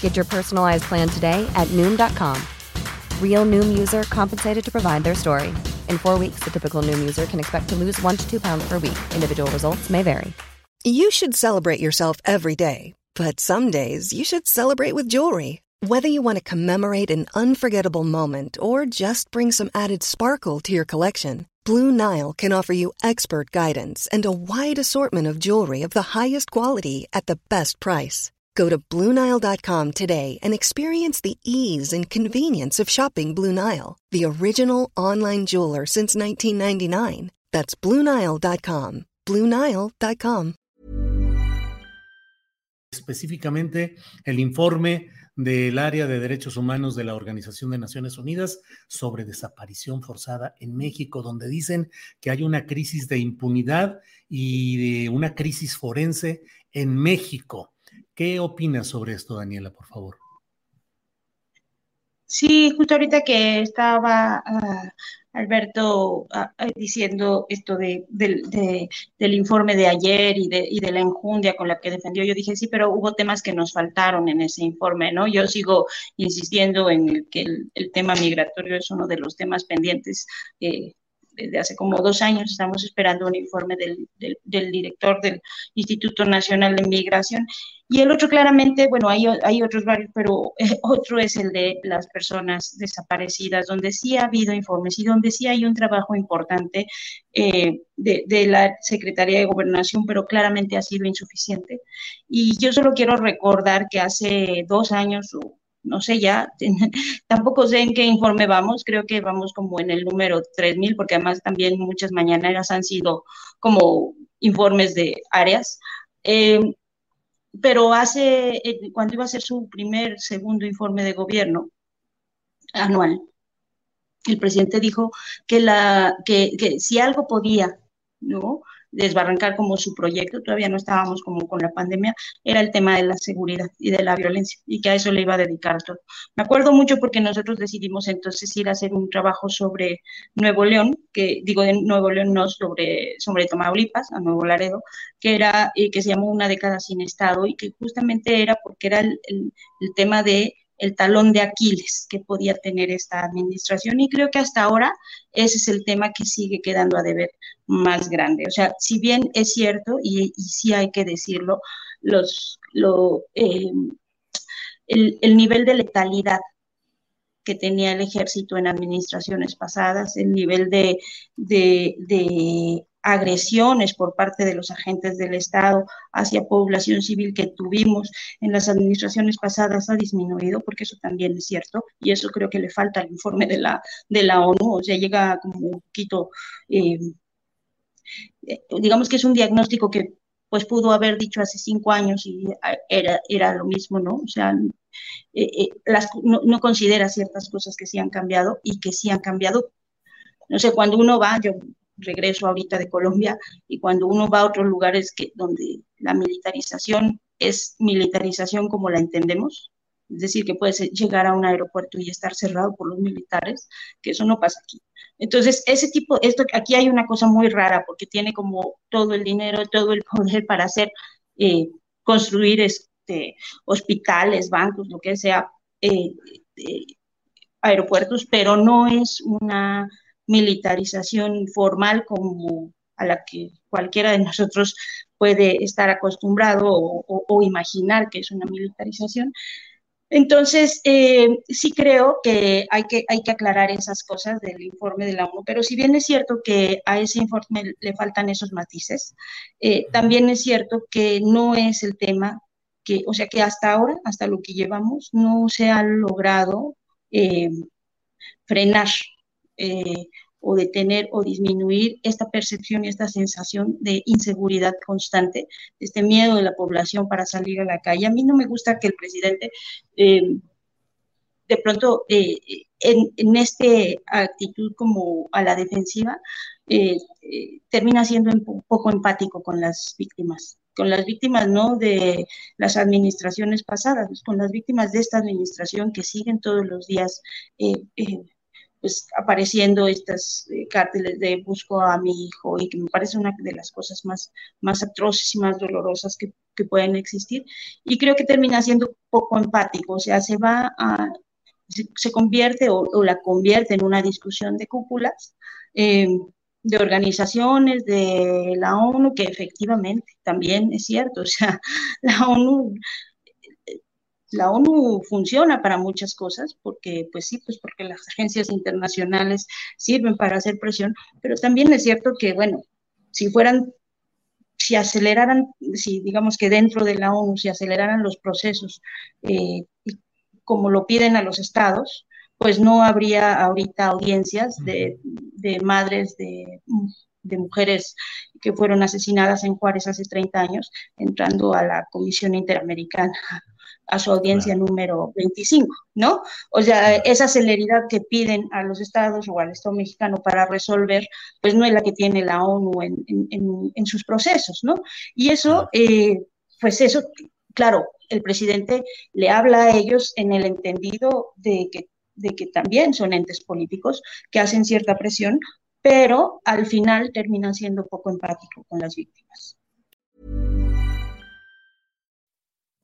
Get your personalized plan today at Noom.com. Real Noom user compensated to provide their story. In four weeks, the typical Noom user can expect to lose one to two pounds per week. Individual results may vary. You should celebrate yourself every day, but some days you should celebrate with jewelry. Whether you want to commemorate an unforgettable moment or just bring some added sparkle to your collection, Blue Nile can offer you expert guidance and a wide assortment of jewelry of the highest quality at the best price. Go to BlueNile.com today and experience the ease and convenience of shopping Blue Nile, the original online jeweler since 1999. That's BlueNile.com. BlueNile.com. Específicamente, el informe del área de derechos humanos de la Organización de Naciones Unidas sobre desaparición forzada en México, donde dicen que hay una crisis de impunidad y de una crisis forense en México. ¿Qué opinas sobre esto, Daniela, por favor? Sí, justo ahorita que estaba uh, Alberto uh, diciendo esto de, de, de, del informe de ayer y de, y de la enjundia con la que defendió, yo dije, sí, pero hubo temas que nos faltaron en ese informe, ¿no? Yo sigo insistiendo en que el, el tema migratorio es uno de los temas pendientes eh, desde hace como dos años estamos esperando un informe del, del, del, director del Instituto Nacional de Migración. Y el otro claramente, bueno, hay, hay otros varios, pero eh, otro es el de las personas desaparecidas, donde sí ha habido informes y donde sí hay un trabajo importante eh, de, de, la Secretaría de Gobernación, pero claramente ha sido insuficiente. Y yo solo quiero recordar que hace dos años no sé ya, tampoco sé en qué informe vamos, creo que vamos como en el número 3000, porque además también muchas mañaneras han sido como informes de áreas. Eh, pero hace, eh, cuando iba a hacer su primer, segundo informe de gobierno anual, el presidente dijo que, la, que si algo podía, ¿no? Desbarrancar como su proyecto, todavía no estábamos como con la pandemia, era el tema de la seguridad y de la violencia y que a eso le iba a dedicar todo. Me acuerdo mucho porque nosotros decidimos entonces ir a hacer un trabajo sobre Nuevo León, que digo de Nuevo León no sobre, sobre Tamaulipas, a Nuevo Laredo, que era, eh, que se llamó Una década sin Estado y que justamente era porque era el, el tema de el talón de Aquiles que podía tener esta administración y creo que hasta ahora ese es el tema que sigue quedando a deber más grande. O sea, si bien es cierto y, sí hay que decirlo, los, lo, eh, el, el nivel de letalidad que tenía el ejército en administraciones pasadas, el nivel de, de, agresiones por parte de los agentes del Estado hacia población civil que tuvimos en las administraciones pasadas ha disminuido, porque eso también es cierto, y eso creo que le falta al informe de la, de la ONU, o sea, llega como un poquito, eh, digamos que es un diagnóstico que pues pudo haber dicho hace cinco años y era, era lo mismo, ¿no? O sea, eh, eh, las, no, no considera ciertas cosas que sí han cambiado y que sí han cambiado. No sé, cuando uno va, yo regreso ahorita de Colombia y cuando uno va a otros lugares que, donde la militarización es militarización como la entendemos, es decir, que puedes llegar a un aeropuerto y estar cerrado por los militares, que eso no pasa aquí. Entonces, ese tipo, esto, aquí hay una cosa muy rara porque tiene como todo el dinero, todo el poder para hacer, eh, construir este, hospitales, bancos, lo que sea, eh, eh, aeropuertos, pero no es una militarización formal como a la que cualquiera de nosotros puede estar acostumbrado o imaginar que es una militarización. Entonces, eh, sí creo que hay, que hay que aclarar esas cosas del informe de la ONU, pero si bien es cierto que a ese informe le faltan esos matices, eh, también es cierto que no es el tema que, o sea, que hasta ahora, hasta lo que llevamos, no se ha logrado eh, frenar eh, o, o detener o disminuir esta percepción y esta sensación de inseguridad constante, este miedo de la población para salir a la calle. A mí no me gusta que el presidente eh, de pronto eh, en, en esta actitud como a la defensiva termina siendo un poco empático con las víctimas con las víctimas no de las administraciones pasadas, con las víctimas de esta administración que siguen todos los días pues apareciendo estas eh, cárteles de busco a mi hijo y que me parece una de las cosas más, más atroces y más dolorosas que, que pueden existir. Y creo que termina siendo poco empático, o sea, se va a, se, convierte o, la convierte en una discusión de cúpulas. Em, de organizaciones de la ONU, que efectivamente también es cierto, o sea, la ONU la ONU funciona para muchas cosas, porque, pues sí, pues porque las agencias internacionales sirven para hacer presión, pero también es cierto que, bueno, si fueran, si aceleraran, si digamos que dentro de la ONU se aceleraran los procesos, eh, como lo piden a los estados, pues no habría ahorita audiencias de, de madres de, de mujeres que fueron asesinadas en Juárez hace 30 años, entrando a la Comisión Interamericana a su audiencia número 25, ¿no? O sea, esa celeridad que piden a los estados o al Estado mexicano para resolver, pues no es la que tiene la ONU en, en, sus procesos, ¿no? Y eso, eh, pues eso, claro, el presidente le habla a ellos en el entendido de que, de que también son entes políticos que hacen cierta presión, pero al final terminan siendo poco empático con las víctimas.